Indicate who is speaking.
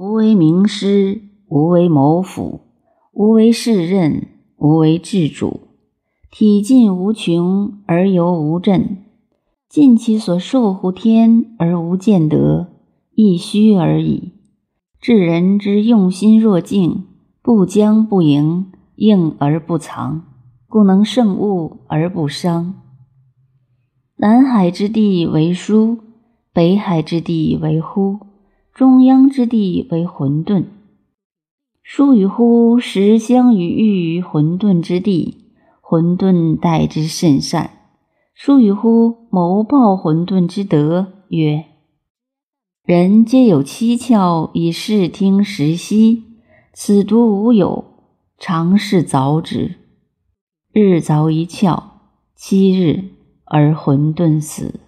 Speaker 1: 无为名师，无为谋府，无为世任，无为治主。体尽无穷而犹无振，尽其所受乎天而无见得，亦虚而已。治人之用心若镜，不将不迎，应而不藏，故能胜物而不伤。南海之地为疏，北海之地为忽，中央之地为混沌。疏与乎，实相与欲于混沌之地，混沌待之甚善。疏与乎，谋报混沌之德，曰。人皆有七窍以视听时息，此独无有，常是凿之。日凿一窍，七日而混沌死。